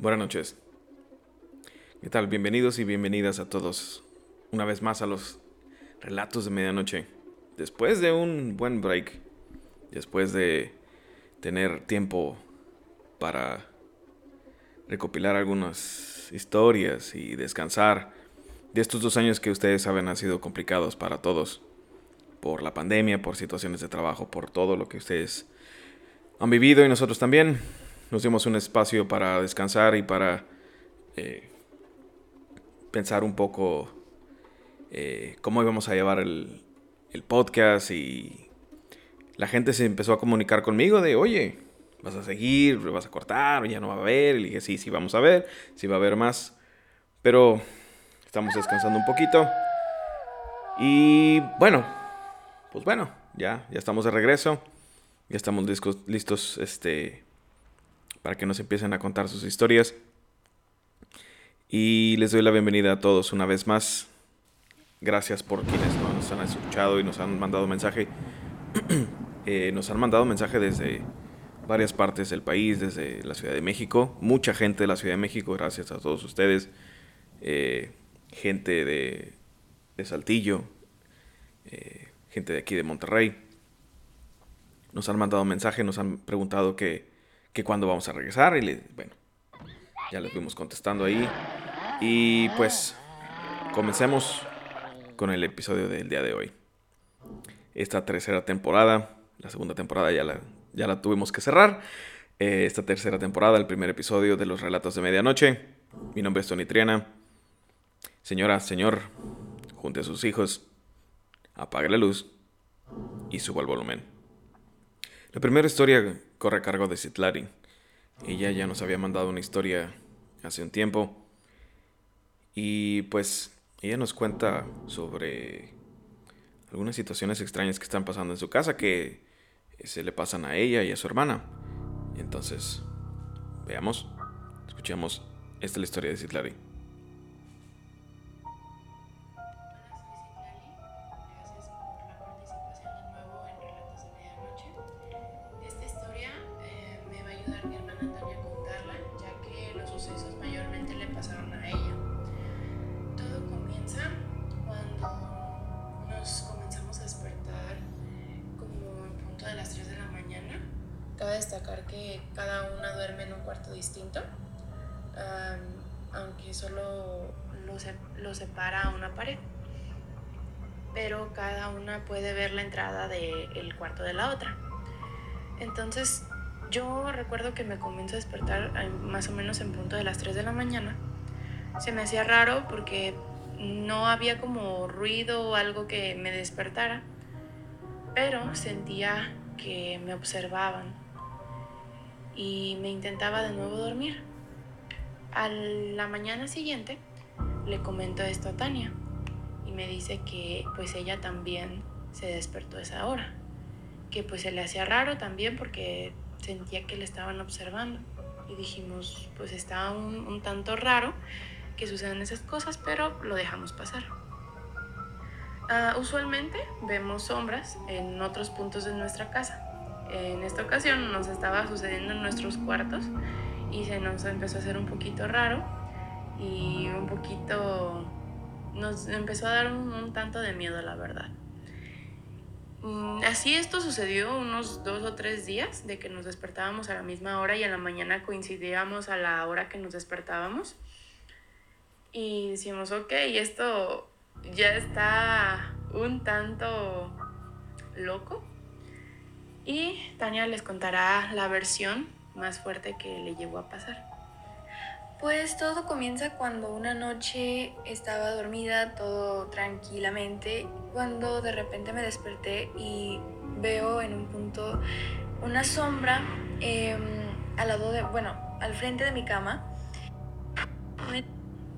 Buenas noches. ¿Qué tal? Bienvenidos y bienvenidas a todos una vez más a los relatos de medianoche. Después de un buen break, después de tener tiempo para recopilar algunas historias y descansar de estos dos años que ustedes saben han sido complicados para todos, por la pandemia, por situaciones de trabajo, por todo lo que ustedes han vivido y nosotros también nos dimos un espacio para descansar y para eh, pensar un poco eh, cómo íbamos a llevar el, podcast y la gente se empezó a comunicar conmigo de, oye, vas a seguir, vas a cortar, ya no va a haber. Y dije, sí, sí, vamos a ver, sí va a haber más. Pero estamos descansando un poquito. Y bueno, pues bueno, ya, ya estamos de regreso. Ya estamos listos este, para que nos empiecen a contar sus historias. Y les doy la bienvenida a todos una vez más. Gracias por quienes nos han escuchado y nos han mandado mensaje. Eh, nos han mandado mensaje desde varias partes del país, desde la Ciudad de México. Mucha gente de la Ciudad de México, gracias a todos ustedes. Eh, gente de, de Saltillo, eh, gente de aquí de Monterrey. Nos han mandado mensaje, nos han preguntado que que cuando vamos a regresar. Y le, bueno, ya les fuimos contestando ahí. Y pues comencemos con el episodio del día de hoy. Esta tercera temporada, la segunda temporada ya la, ya la tuvimos que cerrar. Eh, esta tercera temporada, el primer episodio de los relatos de medianoche. Mi nombre es Tony Triana. Señora, señor, junte a sus hijos, apague la luz y suba el volumen. La primera historia corre a cargo de Citlari. Ella ya nos había mandado una historia hace un tiempo. Y pues ella nos cuenta sobre algunas situaciones extrañas que están pasando en su casa que se le pasan a ella y a su hermana. Entonces, veamos, escuchemos esta es la historia de Citlari. Recuerdo que me comienzo a despertar más o menos en punto de las 3 de la mañana. Se me hacía raro porque no había como ruido o algo que me despertara, pero sentía que me observaban y me intentaba de nuevo dormir. A la mañana siguiente le comento esto a Tania y me dice que pues ella también se despertó a esa hora, que pues se le hacía raro también porque sentía que le estaban observando y dijimos pues está un, tanto raro que sucedan esas cosas pero lo dejamos pasar. Ah, usualmente vemos sombras en otros puntos de nuestra casa en esta ocasión nos estaba sucediendo en nuestros cuartos y se nos empezó a hacer un poquito raro y un poquito nos empezó a dar un, tanto de miedo, la verdad. Mm, así esto sucedió unos dos o tres días de que nos despertábamos a la misma hora y en la mañana coincidíamos a la hora que nos despertábamos. Y decimos, ok, esto ya está un tanto loco y Tania les contará la versión más fuerte que le llegó a pasar. Pues todo comienza cuando una noche estaba dormida todo tranquilamente, cuando de repente me desperté y veo en un punto una sombra em, al lado de, bueno, al frente de mi cama.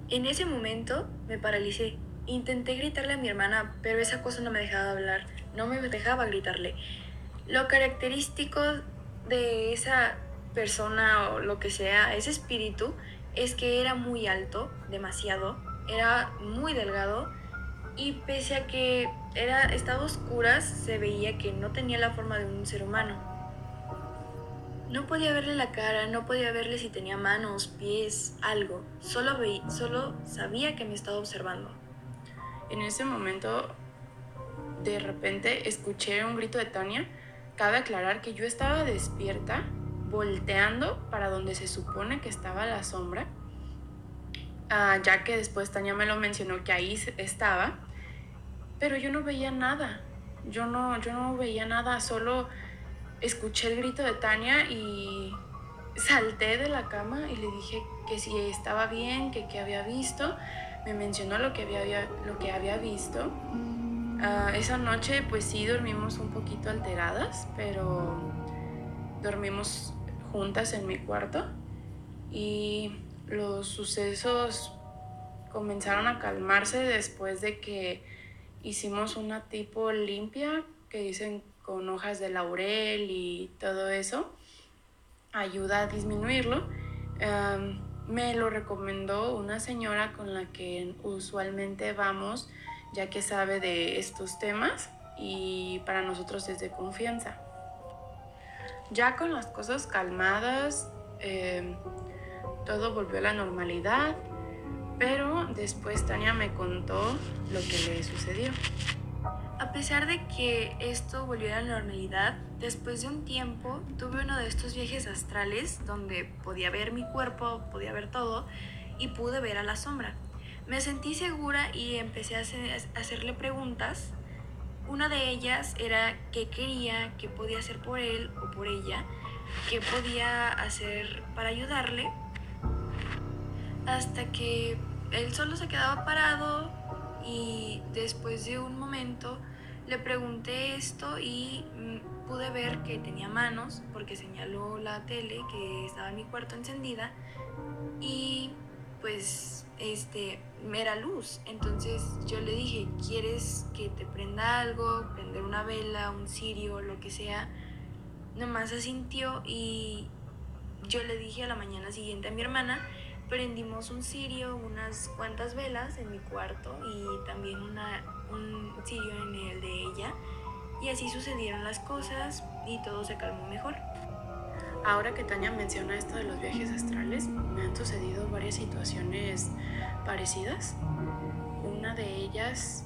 En ese momento me paralicé. Intenté gritarle a mi hermana, pero esa cosa no me dejaba hablar, no me dejaba gritarle. Lo característico de esa persona o lo que sea, ese espíritu, es que era muy alto, demasiado, era muy delgado y pese a que era, estaba oscuras, se veía que no tenía la forma de un ser humano. No podía verle la cara, no podía verle si tenía manos, pies, algo. Solo, veí, solo sabía que me estaba observando. En ese momento, de repente, escuché un grito de Tania. Cabe aclarar que yo estaba despierta, volteando para donde se supone que estaba la sombra, ah, ya que después Tania me lo mencionó que ahí estaba, pero yo no veía nada. Yo no, yo no veía nada, solo escuché el grito de Tania y salté de la cama y le dije que si estaba bien, que qué había visto. Me mencionó lo que había, lo que había visto. Ah, esa noche pues sí dormimos un poquito alteradas, pero dormimos juntas en mi cuarto y los sucesos comenzaron a calmarse después de que hicimos una tipo limpia que dicen con hojas de laurel y todo eso, ayuda a disminuirlo. me lo recomendó una señora con la que usualmente vamos, ya que sabe de estos temas y para nosotros es de confianza. Ya con las cosas calmadas, em, todo volvió a la normalidad, pero después Tania me contó lo que le sucedió. A pesar de que esto volvió a la normalidad, después de un tiempo tuve uno de estos viajes astrales donde podía ver mi cuerpo, podía ver todo y pude ver a la sombra. Me sentí segura y empecé a, hacerle preguntas. Una de ellas era qué quería, qué podía hacer por él o por ella, qué podía hacer para ayudarle, hasta que él solo se quedaba parado y después de un momento le pregunté esto y mm, pude ver que tenía manos porque señaló la tele que estaba en mi cuarto encendida y pues este era luz. Entonces yo le dije, ¿quieres que te prenda algo? Prender una vela, un cirio, lo que sea. Nomás asintió y yo le dije a la mañana siguiente a mi hermana, prendimos un cirio, unas cuantas velas en mi cuarto y también una un sirio en el de ella y así sucedieron las cosas y todo se calmó mejor. Ahora que Tania menciona esto de los viajes astrales, me han sucedido varias situaciones parecidas. Una de ellas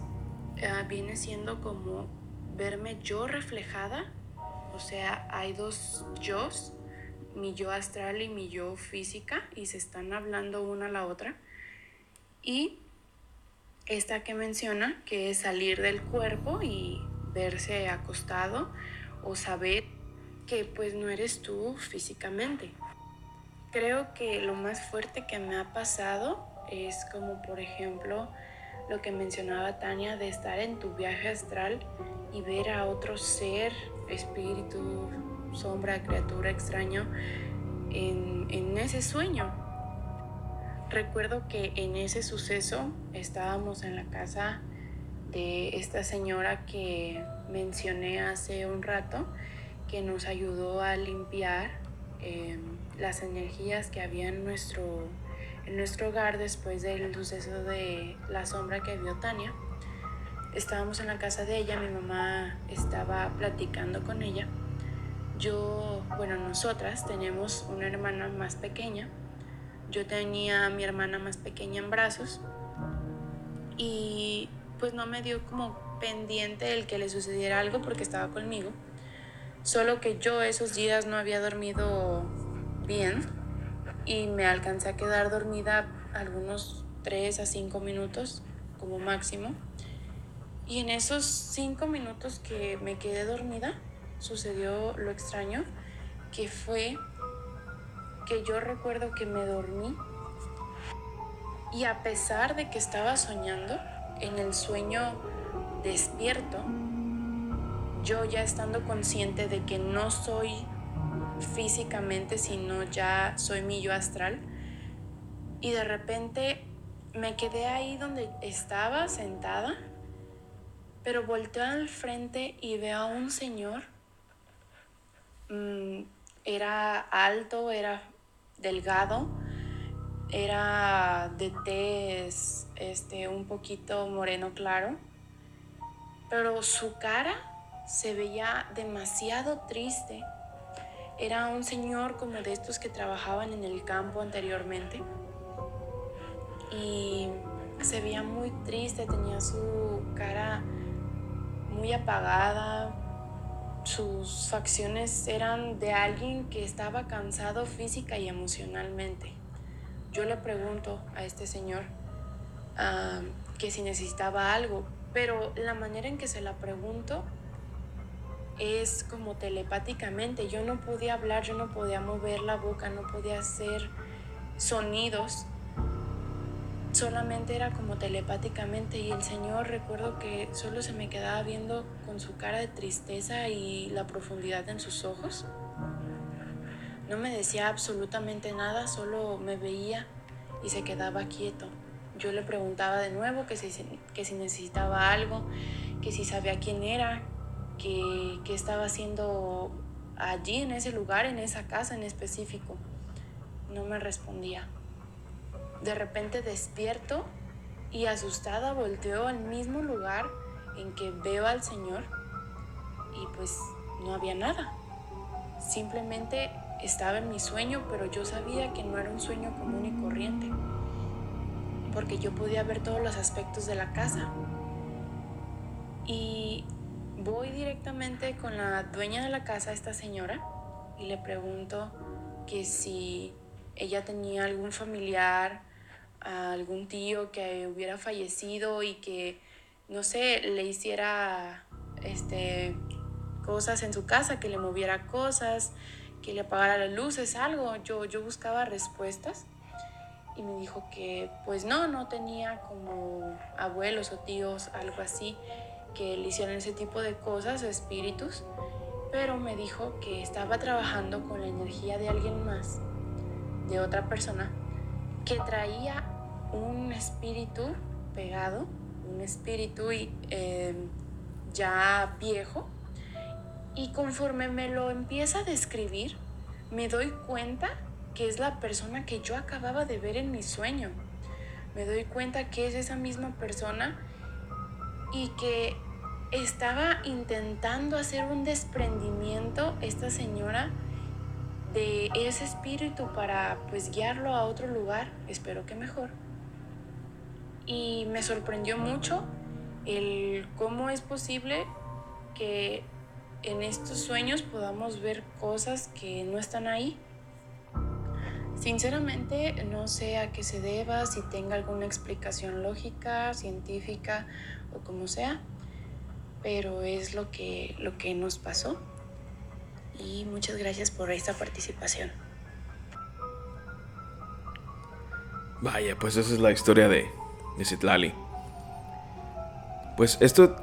eh, viene siendo como verme yo reflejada, o sea, hay dos yo, mi yo astral y mi yo física, y se están hablando una a la otra. Y esta que menciona, que es salir del cuerpo y verse acostado o saber que pues no eres tú físicamente. Creo que lo más fuerte que me ha pasado es como por ejemplo lo que mencionaba Tania de estar en tu viaje astral y ver a otro ser, espíritu, sombra, criatura extraño en, en ese sueño Recuerdo que en ese suceso estábamos en la casa de esta señora que mencioné hace un rato, que nos ayudó a limpiar em, las energías que había en nuestro, en nuestro hogar después del suceso de la sombra que vio Tania. Estábamos en la casa de ella, mi mamá estaba platicando con ella. Yo, bueno, nosotras tenemos una hermana más pequeña yo tenía a mi hermana más pequeña en brazos y pues no me dio como pendiente el que le sucediera algo porque estaba conmigo. Solo que yo esos días no había dormido bien y me alcancé a quedar dormida algunos 3 a 5 minutos como máximo. Y en esos 5 minutos que me quedé dormida sucedió lo extraño que fue que yo recuerdo que me dormí y a pesar de que estaba soñando, en el sueño despierto, yo ya estando consciente de que no soy físicamente, sino ya soy mi yo astral, y de repente me quedé ahí donde estaba sentada, pero volteo al frente y veo a un señor. Mm, era alto, era delgado, era de tez este, un poquito moreno claro, pero su cara se veía demasiado triste Era un señor como de estos que trabajaban en el campo anteriormente. Y se veía muy triste, tenía su cara muy apagada, sus facciones eran de alguien que estaba cansado física y emocionalmente. Yo le pregunto a este señor ah, que si necesitaba algo, pero la manera en que se la pregunto es como telepáticamente. Yo no podía hablar, yo no podía mover la boca, no podía hacer sonidos solamente era como telepáticamente y el Señor recuerdo que solo se me quedaba viendo con su cara de tristeza y la profundidad en sus ojos. No me decía absolutamente nada, solo me veía y se quedaba quieto. Yo le preguntaba de nuevo que si, que si necesitaba algo, que si sabía quién era, que, que estaba haciendo allí, en ese lugar, en esa casa en específico. No me respondía. De repente despierto y asustada volteo al mismo lugar en que veo al Señor y pues no había nada. Simplemente estaba en mi sueño, pero yo sabía que no era un sueño común y corriente, porque yo podía ver todos los aspectos de la casa. Y voy directamente con la dueña de la casa, esta señora, y le pregunto que si ella tenía algún familiar algún tío que hubiera fallecido y que, no sé, le hiciera este, cosas en su casa, que le moviera cosas, que le apagara las luces, algo. Yo, yo buscaba respuestas y me dijo que pues no, no tenía como abuelos o tíos, algo así, que le hicieran ese tipo de cosas, espíritus, pero me dijo que estaba trabajando con la energía de alguien más, de otra persona, que traía un espíritu pegado, un espíritu eh, ya viejo, y conforme me lo empieza a describir, me doy cuenta que es la persona que yo acababa de ver en mi sueño. Me doy cuenta que es esa misma persona y que estaba intentando hacer un desprendimiento esta señora de ese espíritu para pues guiarlo a otro lugar, espero que mejor y me sorprendió mucho el cómo es posible que en estos sueños podamos ver cosas que no están ahí. Sinceramente no sé a qué se deba, si tenga alguna explicación lógica, científica o como sea, pero es lo que, lo que nos pasó. Y muchas gracias por esta participación. Vaya, pues esa es la historia de, de Citlali. Pues esto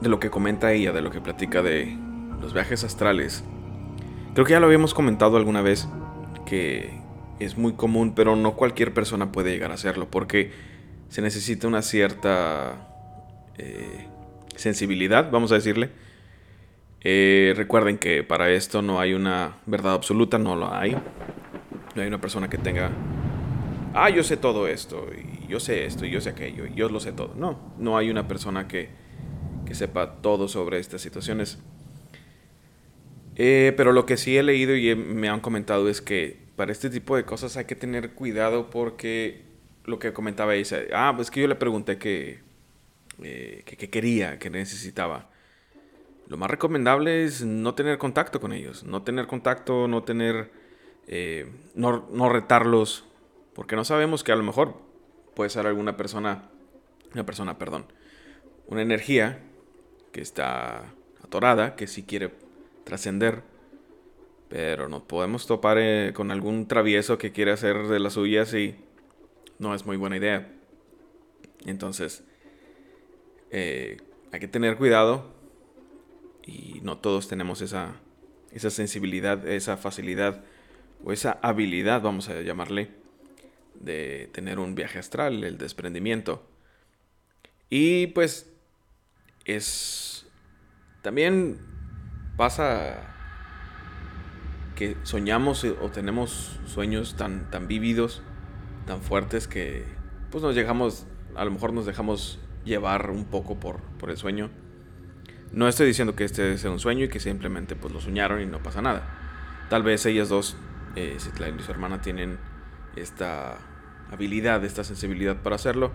de lo que comenta ella, de lo que platica de los viajes astrales, creo que ya lo habíamos comentado alguna vez, que es muy común, pero no cualquier persona puede llegar a hacerlo, porque se necesita una cierta eh, sensibilidad, vamos a decirle. Eh, recuerden que para esto no hay una verdad absoluta, no lo hay. No hay una persona que tenga, ah, yo sé todo esto, yo sé esto y yo sé aquello y yo lo sé todo. No, no hay una persona que, que sepa todo sobre estas situaciones. Eh, pero lo que sí he leído y me han comentado es que para este tipo de cosas hay que tener cuidado porque lo que comentaba ella, ah, pues que yo le pregunté que, eh, que, quería, que necesitaba. Lo más recomendable es no tener contacto con ellos, no tener contacto, no tener, eh, no, no retarlos, porque no sabemos que a lo mejor puede ser alguna persona, una persona, perdón, una energía que está atorada, que sí quiere trascender, pero nos podemos topar eh, con algún travieso que quiere hacer de las suyas y no es muy buena idea. Entonces, eh, hay que tener cuidado y no todos tenemos esa, esa sensibilidad, esa facilidad o esa habilidad, vamos a llamarle, de tener un viaje astral, el desprendimiento. Y pues es... También pasa que soñamos o tenemos sueños tan, tan vívidos, tan fuertes que pues nos dejamos, a lo mejor nos dejamos llevar un poco por, por el sueño. No estoy diciendo que este sea un sueño y que simplemente pues lo soñaron y no pasa nada. Tal vez ellas dos, eh, y su hermana, tienen esta habilidad, esta sensibilidad para hacerlo.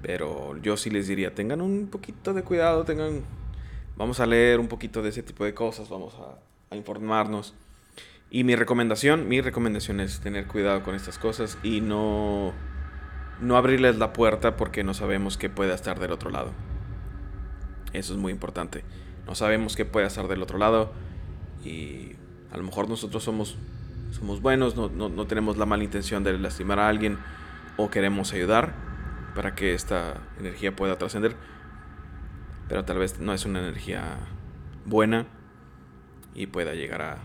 Pero yo sí les diría, tengan un poquito de cuidado, tengan... Vamos a leer un poquito de ese tipo de cosas, vamos a, a informarnos. Y mi recomendación, mi recomendación es tener cuidado con estas cosas y no, no abrirles la puerta porque no sabemos qué pueda estar del otro lado. Eso es muy importante. No sabemos qué puede estar del otro lado y a lo mejor nosotros somos, somos buenos, no, no tenemos la mala intención de lastimar a alguien o queremos ayudar para que esta energía pueda trascender. Pero tal vez no es una energía buena y pueda llegar a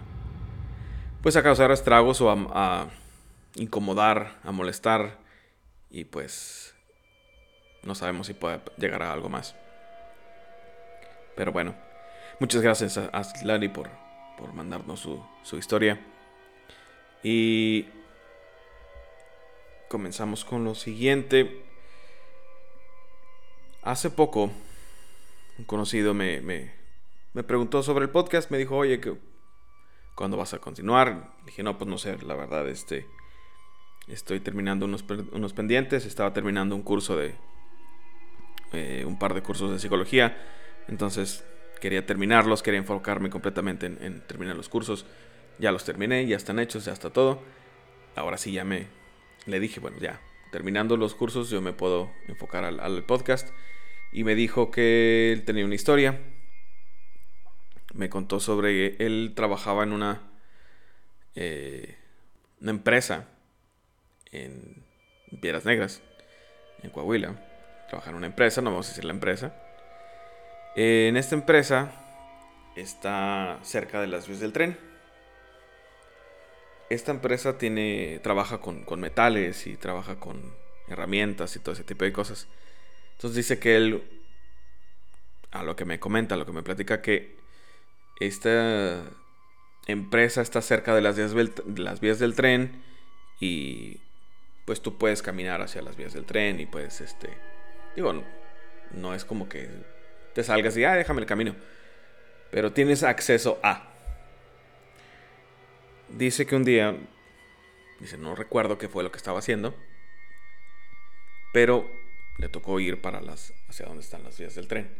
pues a causar estragos o a, a incomodar, a molestar y pues no sabemos si puede llegar a algo más. Pero bueno, muchas gracias a, a por, por mandarnos su, su historia. Y comenzamos con lo siguiente. Hace poco, un conocido me, me, me, preguntó sobre el podcast. Me dijo, oye, ¿cuándo vas a continuar? dije, no, pues no sé, la verdad, este, estoy terminando unos, unos pendientes. Estaba terminando un curso de, eh, un par de cursos de psicología entonces quería terminarlos, quería enfocarme completamente en, terminar los cursos. Ya los terminé, ya están hechos, ya está todo. Ahora sí ya me le dije, bueno, ya, terminando los cursos yo me puedo enfocar al, podcast. Y me dijo que él tenía una historia. Me contó sobre él trabajaba en una, eh, una empresa en Piedras Negras, en Coahuila. Trabaja en una empresa, no vamos a decir la empresa. Eh, en esta empresa está cerca de las vías del tren. Esta empresa tiene, trabaja con, metales y trabaja con herramientas y todo ese tipo de cosas. Entonces dice que él, a lo que me comenta, a lo que me platica, que esta empresa está cerca de las vías, las vías del tren y pues tú puedes caminar hacia las vías del tren y puedes, este, digo, no es como que te salgas y, ah, déjame el camino. Pero tienes acceso a. Dice que un día, dice, no recuerdo qué fue lo que estaba haciendo, pero le tocó ir para las, hacia donde están las vías del tren.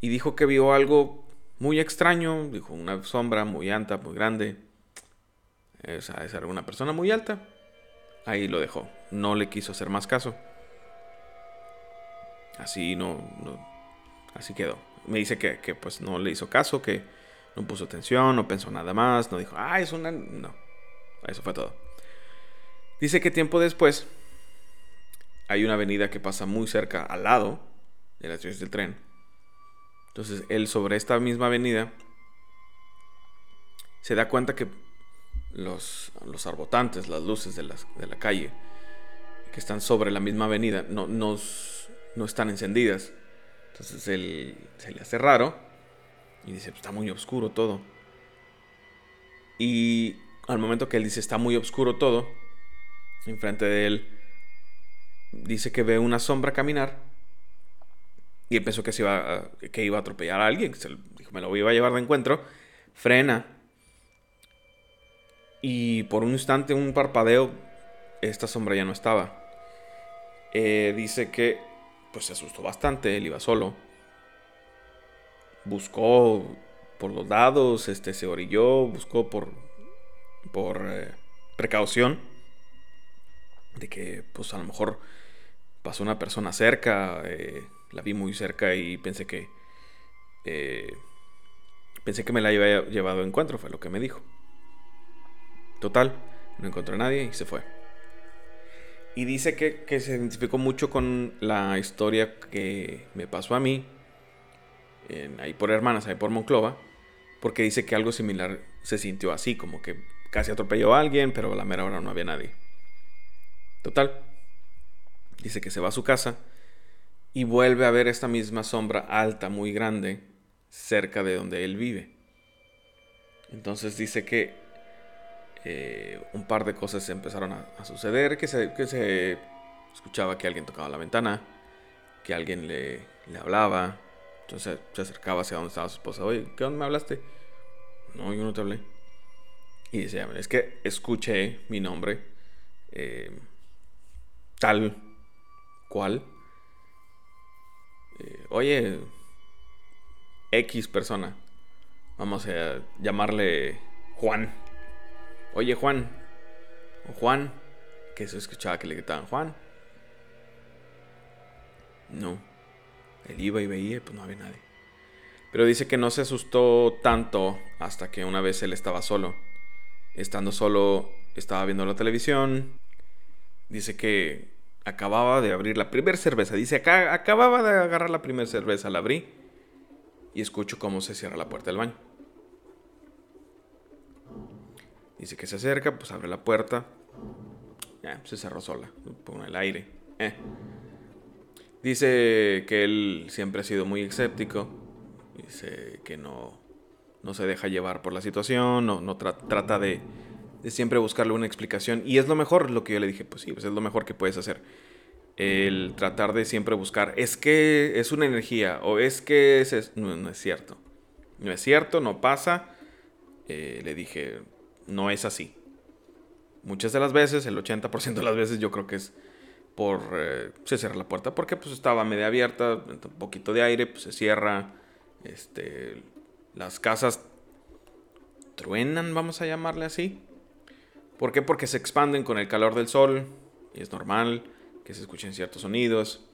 Y dijo que vio algo muy extraño, dijo una sombra muy alta, muy grande. Esa es una persona muy alta. Ahí lo dejó. No le quiso hacer más caso. Así no, no Así quedó. Me dice que, pues no le hizo caso, que no puso atención, no pensó nada más, no dijo, ah, es una... No, eso fue todo. Dice que tiempo después hay una avenida que pasa muy cerca al lado de las vías del tren. Entonces él sobre esta misma avenida se da cuenta que los, los arbotantes, las luces de, de la calle que están sobre la misma avenida no, no, no están encendidas. Entonces él se le hace raro y dice, pues, está muy oscuro todo. Y al momento que él dice, está muy oscuro todo, enfrente de él dice que ve una sombra caminar y él pensó que, se iba a, que iba a atropellar a alguien. Se dijo, me lo iba a llevar de encuentro. Frena. Y por un instante, un parpadeo, esta sombra ya no estaba. Eh, dice que pues se asustó bastante, él iba solo. Buscó por los lados, este, se orilló, buscó por, por eh, precaución de que pues a lo mejor pasó una persona cerca, eh, la vi muy cerca y pensé que pensé que me la había llevado a encuentro, fue lo que me dijo. Total, no encontró a nadie y se fue. Y dice que, se identificó mucho con la historia que me pasó a mí, ahí por Hermanas, ahí por Monclova, porque dice que algo similar se sintió así, como que casi atropelló a alguien, pero a la mera hora no había nadie. Total, dice que se va a su casa y vuelve a ver esta misma sombra alta, muy grande, cerca de donde él vive. Entonces dice que eh, un par de cosas empezaron a, suceder, que se, que se, escuchaba que alguien tocaba la ventana, que alguien le, le hablaba, entonces se acercaba hacia donde estaba su esposa, oye, ¿qué onda me hablaste? no, yo no te hablé. Y dice, es que escuché mi nombre, eh, tal cual. Eh, oye, X persona, vamos a llamarle Juan. Oye, Juan, o Juan, que se escuchaba que le gritaban Juan. No, él iba y veía, pues no había nadie. Pero dice que no se asustó tanto hasta que una vez él estaba solo Estando solo, estaba viendo la televisión. Dice que acababa de abrir la primera cerveza. Dice, acá acababa de agarrar la primera cerveza, la abrí y escucho cómo se cierra la puerta del baño. Dice que se acerca, pues abre la puerta. Se cerró sola, con el aire. Eh. Dice que él siempre ha sido muy escéptico. Dice que no, no se deja llevar por la situación, no, no trata de, siempre buscarle una explicación. Y es lo mejor, lo que yo le dije, pues sí, pues es lo mejor que puedes hacer. El tratar de siempre buscar, es que es una energía, o es que es, no, es cierto. No es cierto, no pasa. Eh, le dije, no es así. Muchas de las veces, el 80% de las veces yo creo que es por... Eh, se cierra la puerta porque pues estaba media abierta, un poquito de aire, pues se cierra. Este, las casas truenan, vamos a llamarle así. ¿Por qué? Porque se expanden con el calor del sol y es normal que se escuchen ciertos sonidos.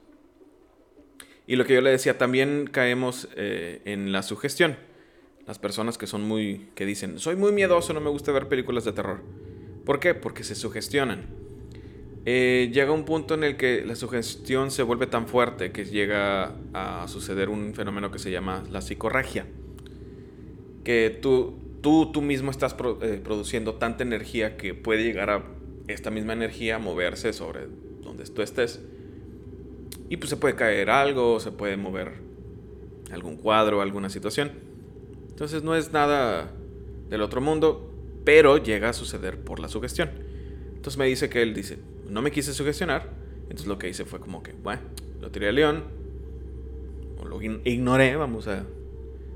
Y lo que yo le decía, también caemos eh, en la sugestión. Las personas que son muy, que dicen, soy muy miedoso, no me gusta ver películas de terror. ¿Por qué? Porque se sugestionan. Eh, llega un punto en el que la sugestión se vuelve tan fuerte que llega a suceder un fenómeno que se llama la psicorragia que tú, tú, tú mismo estás eh, produciendo tanta energía que puede llegar a esta misma energía a moverse sobre donde tú estés. Y pues se puede caer algo, se puede mover algún cuadro, alguna situación. Entonces no es nada del otro mundo, pero llega a suceder por la sugestión. Entonces me dice que él dice, no me quise sugestionar. Entonces lo que hice fue como que, bueno, lo tiré a león, o lo ignoré, vamos a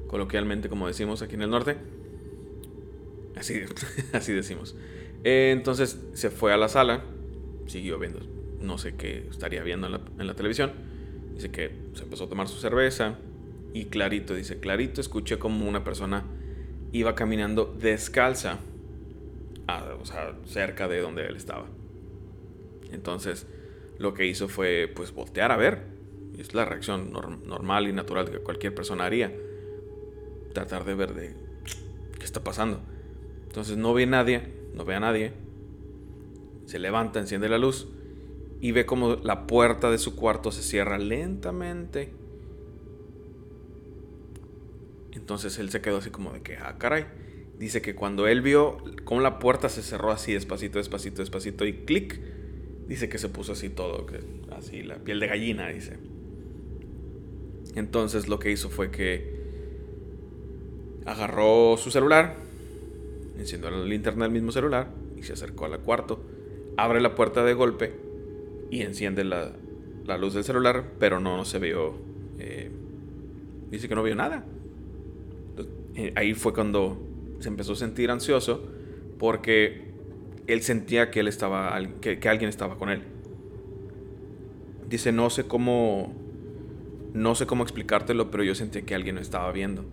coloquialmente como decimos aquí en el norte. Así, así decimos. Eh, entonces se fue a la sala, siguió viendo, no sé qué estaría viendo en la, televisión. Dice que se empezó a tomar su cerveza y clarito, dice, clarito escuché como una persona iba caminando descalza, o sea, cerca de donde él estaba. Entonces lo que hizo fue pues voltear a ver. Es la reacción normal y natural que cualquier persona haría tratar de ver de qué está pasando. Entonces no ve a nadie, no ve a nadie. Se levanta, enciende la luz y ve como la puerta de su cuarto se cierra lentamente. Entonces él se quedó así como de que, ah, caray. Dice que cuando él vio cómo la puerta se cerró así despacito, despacito, despacito y clic, dice que se puso así todo, que así la piel de gallina, dice. Entonces lo que hizo fue que Agarró su celular, encendió la linterna del mismo celular y se acercó al cuarto. Abre la puerta de golpe y enciende la, luz del celular, pero no, se vio. Eh, dice que no vio nada. Eh, ahí fue cuando se empezó a sentir ansioso porque él sentía que él estaba que, que, alguien estaba con él. Dice, no sé cómo no sé cómo explicártelo, pero yo sentía que alguien me estaba viendo.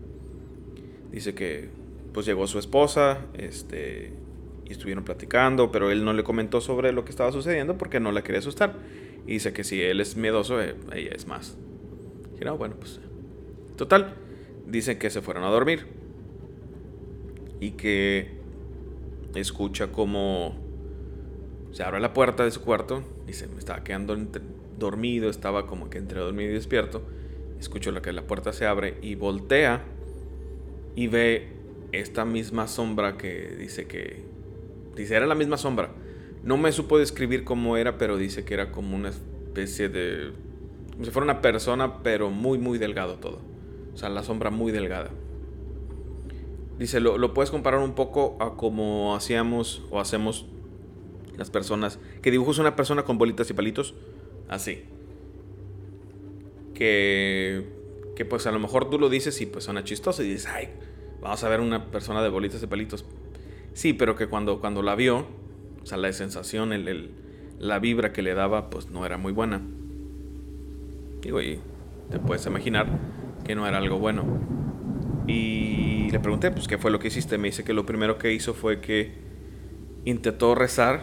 Dice que pues llegó su esposa, este, y estuvieron platicando, pero él no le comentó sobre lo que estaba sucediendo porque no la quería asustar. Y dice que si él es miedoso, eh, ella es más. Y no, bueno, pues. Total, dicen que se fueron a dormir. Y que escucha como se abre la puerta de su cuarto. Dice, me estaba quedando dormido, estaba como que entre dormido y despierto. Escucho la que la puerta se abre y voltea y ve esta misma sombra que dice que... Dice, era la misma sombra. No me supo describir cómo era, pero dice que era como una especie de... Como si fuera una persona, pero muy, muy delgado todo. O sea, la sombra muy delgada. Dice, lo, lo puedes comparar un poco a como hacíamos o hacemos las personas. Que dibujas una persona con bolitas y palitos. Así. Que que pues a lo mejor tú lo dices y pues suena chistoso y dices, ay, vamos a ver una persona de bolitas de palitos. Sí, pero que cuando, cuando la vio, o sea, la sensación, el, la vibra que le daba, pues no era muy buena. Digo, y te puedes imaginar que no era algo bueno. Y le pregunté, pues, ¿qué fue lo que hiciste? Me dice que lo primero que hizo fue que intentó rezar,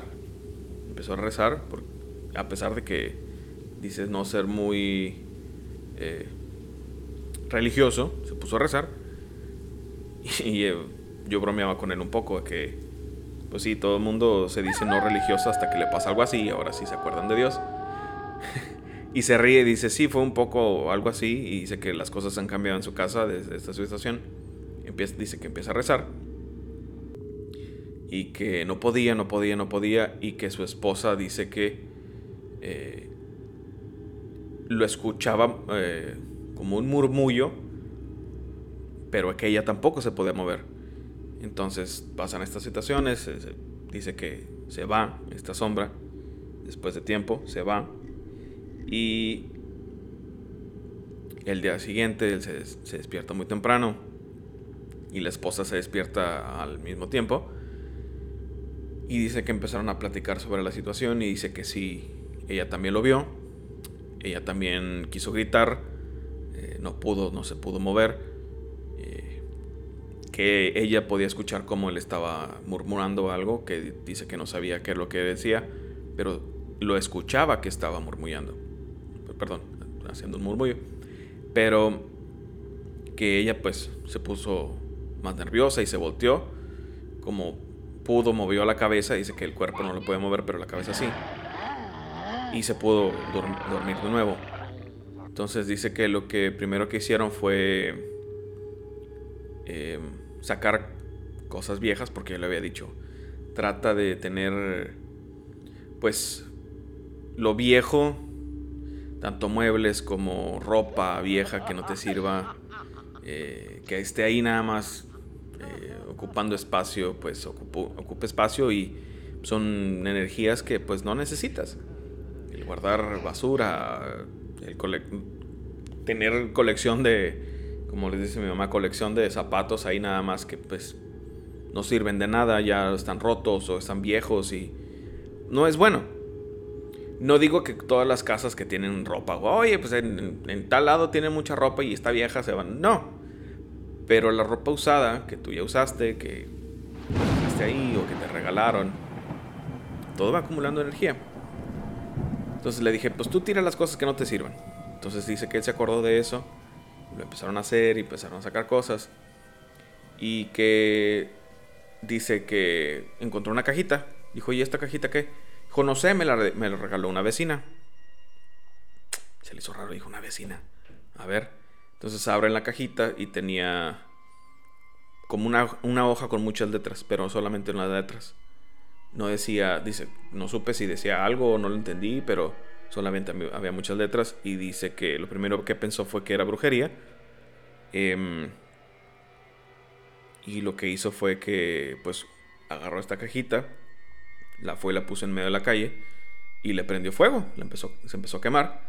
empezó a rezar, a pesar de que dices no ser muy eh, religioso, se puso a rezar. Y, eh, yo bromeaba con él un poco, de que, pues sí, todo el mundo se dice no religioso hasta que le pasa algo así, ahora sí se acuerdan de Dios. y se ríe y dice, sí, fue un poco algo así, y dice que las cosas han cambiado en su casa desde esta situación. Empieza, dice que empieza a rezar. Y que no podía, no podía, no podía, y que su esposa dice que eh, lo escuchaba eh, como un murmullo, pero que ella tampoco se podía mover. Entonces pasan estas situaciones, dice que se va esta sombra, después de tiempo se va y el día siguiente él se, despierta muy temprano y la esposa se despierta al mismo tiempo y dice que empezaron a platicar sobre la situación y dice que sí, ella también lo vio, ella también quiso gritar, eh, no pudo, no se pudo mover, eh, que ella podía escuchar cómo él estaba murmurando algo, que dice que no sabía qué es lo que decía, pero lo escuchaba que estaba murmullando, perdón, haciendo un murmullo, pero que ella pues se puso más nerviosa y se volteó, como pudo, movió la cabeza, dice que el cuerpo no lo puede mover, pero la cabeza sí, y se pudo dormir de nuevo. Entonces dice que lo que primero que hicieron fue em, sacar cosas viejas, porque yo le había dicho, trata de tener, pues, lo viejo, tanto muebles como ropa vieja que no te sirva, eh, que esté ahí nada más eh, ocupando espacio, pues ocupe espacio y son energías que pues no necesitas. El guardar basura, el tener colección de, como les dice mi mamá, colección de zapatos ahí nada más que pues no sirven de nada, ya están rotos o están viejos y no es bueno. No digo que todas las casas que tienen ropa, oye, pues en, tal lado tiene mucha ropa y está vieja, se van. No. Pero la ropa usada que tú ya usaste, que dejaste ahí o que te regalaron, todo va acumulando energía. Entonces le dije, pues tú tira las cosas que no te sirvan. Entonces dice que él se acordó de eso, lo empezaron a hacer y empezaron a sacar cosas. Y que dice que encontró una cajita. Dijo, ¿y esta cajita qué? Dijo, no sé, me la, me regaló una vecina. Se le hizo raro, dijo, una vecina. A ver. Entonces abren la cajita y tenía como una, una hoja con muchas letras, pero solamente una letras no decía, dice, no supe si decía algo o no lo entendí, pero solamente había muchas letras y dice que lo primero que pensó fue que era brujería. Em, y lo que hizo fue que pues agarró esta cajita, la fue y la puso en medio de la calle y le prendió fuego, le empezó, se empezó a quemar.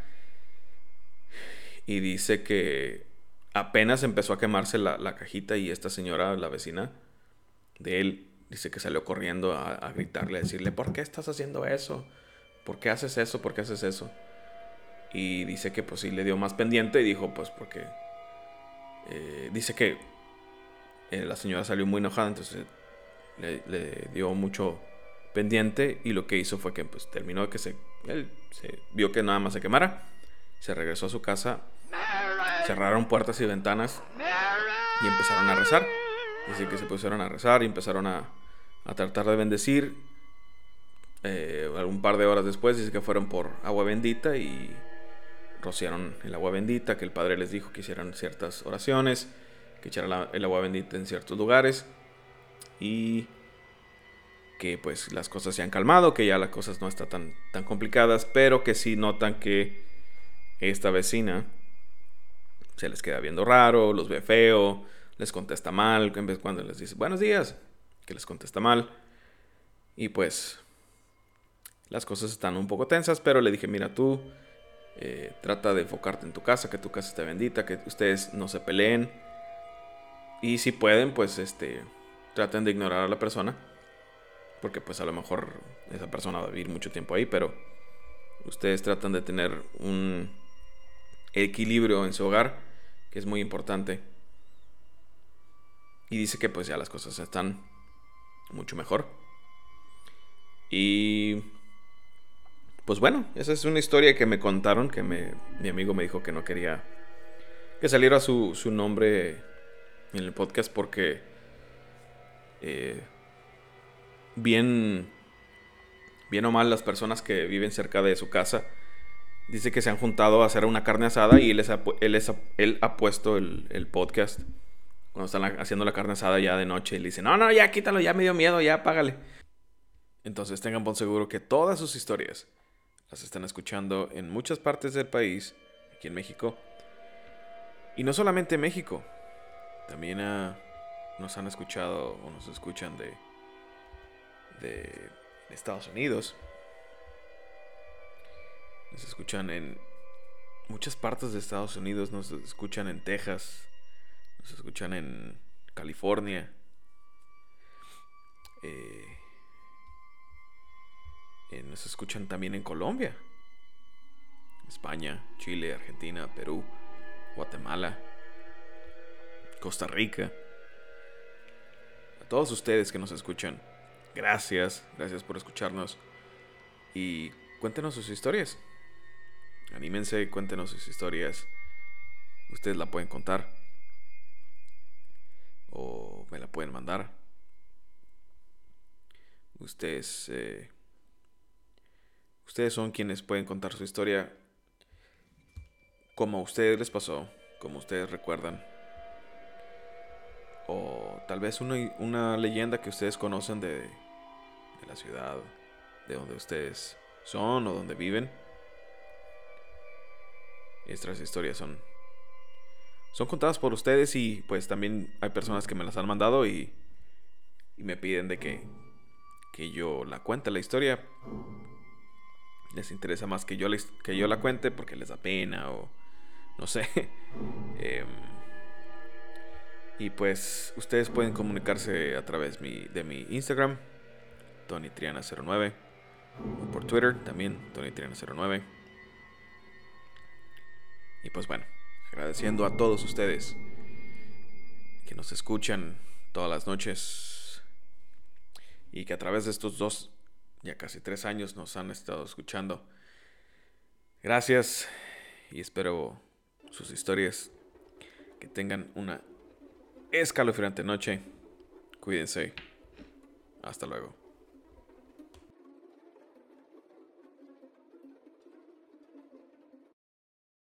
Y dice que apenas empezó a quemarse la, la cajita y esta señora, la vecina de él, dice que salió corriendo a, gritarle, a decirle, ¿por qué estás haciendo eso? ¿Por qué haces eso? ¿Por qué haces eso? Y dice que pues sí le dio más pendiente y dijo pues porque... Eh, dice que eh, la señora salió muy enojada, entonces le, dio mucho pendiente y lo que hizo fue que pues terminó que se... Él vio que nada más se quemara, se regresó a su casa, cerraron puertas y ventanas y empezaron a rezar. Dice que se pusieron a rezar y empezaron a, a tratar de bendecir. Eh, un par de horas después dice que fueron por agua bendita y rociaron el agua bendita, que el Padre les dijo que hicieran ciertas oraciones, que echaran el agua bendita en ciertos lugares y que pues las cosas se han calmado, que ya las cosas no están tan, tan complicadas, pero que sí notan que esta vecina se les queda viendo raro, los ve feo, les contesta mal, en vez cuando les dice buenos días, que les contesta mal. Y pues las cosas están un poco tensas, pero le dije, mira tú, eh, trata de enfocarte en tu casa, que tu casa esté bendita, que ustedes no se peleen. Y si pueden, pues este, traten de ignorar a la persona. Porque pues a lo mejor esa persona va a vivir mucho tiempo ahí, pero ustedes tratan de tener un equilibrio en su hogar, que es muy importante. Y dice que pues ya las cosas están mucho mejor. Y pues bueno, esa es una historia que me contaron, que mi amigo me dijo que no quería que saliera su, su nombre en el podcast porque eh, bien, bien o mal las personas que viven cerca de su casa, dice que se han juntado a hacer una carne asada y él, él, él ha puesto el, el, podcast cuando están haciendo la carne asada ya de noche y le dice, no, no, ya quítalo, ya me dio miedo, ya págale. Entonces tengan por seguro que todas sus historias las están escuchando en muchas partes del país, aquí en México. Y no solamente en México, también nos han escuchado o nos escuchan de, de Estados Unidos. Nos escuchan en muchas partes de Estados Unidos, nos escuchan en Texas, nos escuchan en California. Eh, eh, nos escuchan también en Colombia, España, Chile, Argentina, Perú, Guatemala, Costa Rica. A todos ustedes que nos escuchan, gracias, gracias por escucharnos y cuéntenos sus historias. Anímense, cuéntenos sus historias. Ustedes la pueden contar o me la pueden mandar. Ustedes eh, Ustedes son quienes pueden contar su historia como a ustedes les pasó, como ustedes recuerdan. O tal vez una, una leyenda que ustedes conocen de, de la ciudad, de donde ustedes son o donde viven. Estas historias son son contadas por ustedes y pues también hay personas que me las han mandado y, y me piden de que, que yo la cuente la historia les interesa más que yo, les, que yo la cuente porque les da pena o no sé. Em, y pues ustedes pueden comunicarse a través de mi Instagram, TonyTriana09, o por Twitter también, TonyTriana09. Y pues bueno, agradeciendo a todos ustedes que nos escuchan todas las noches y que a través de estos dos ya casi tres años nos han estado escuchando. Gracias y espero sus historias que tengan una escalofriante noche. Cuídense. Hasta luego.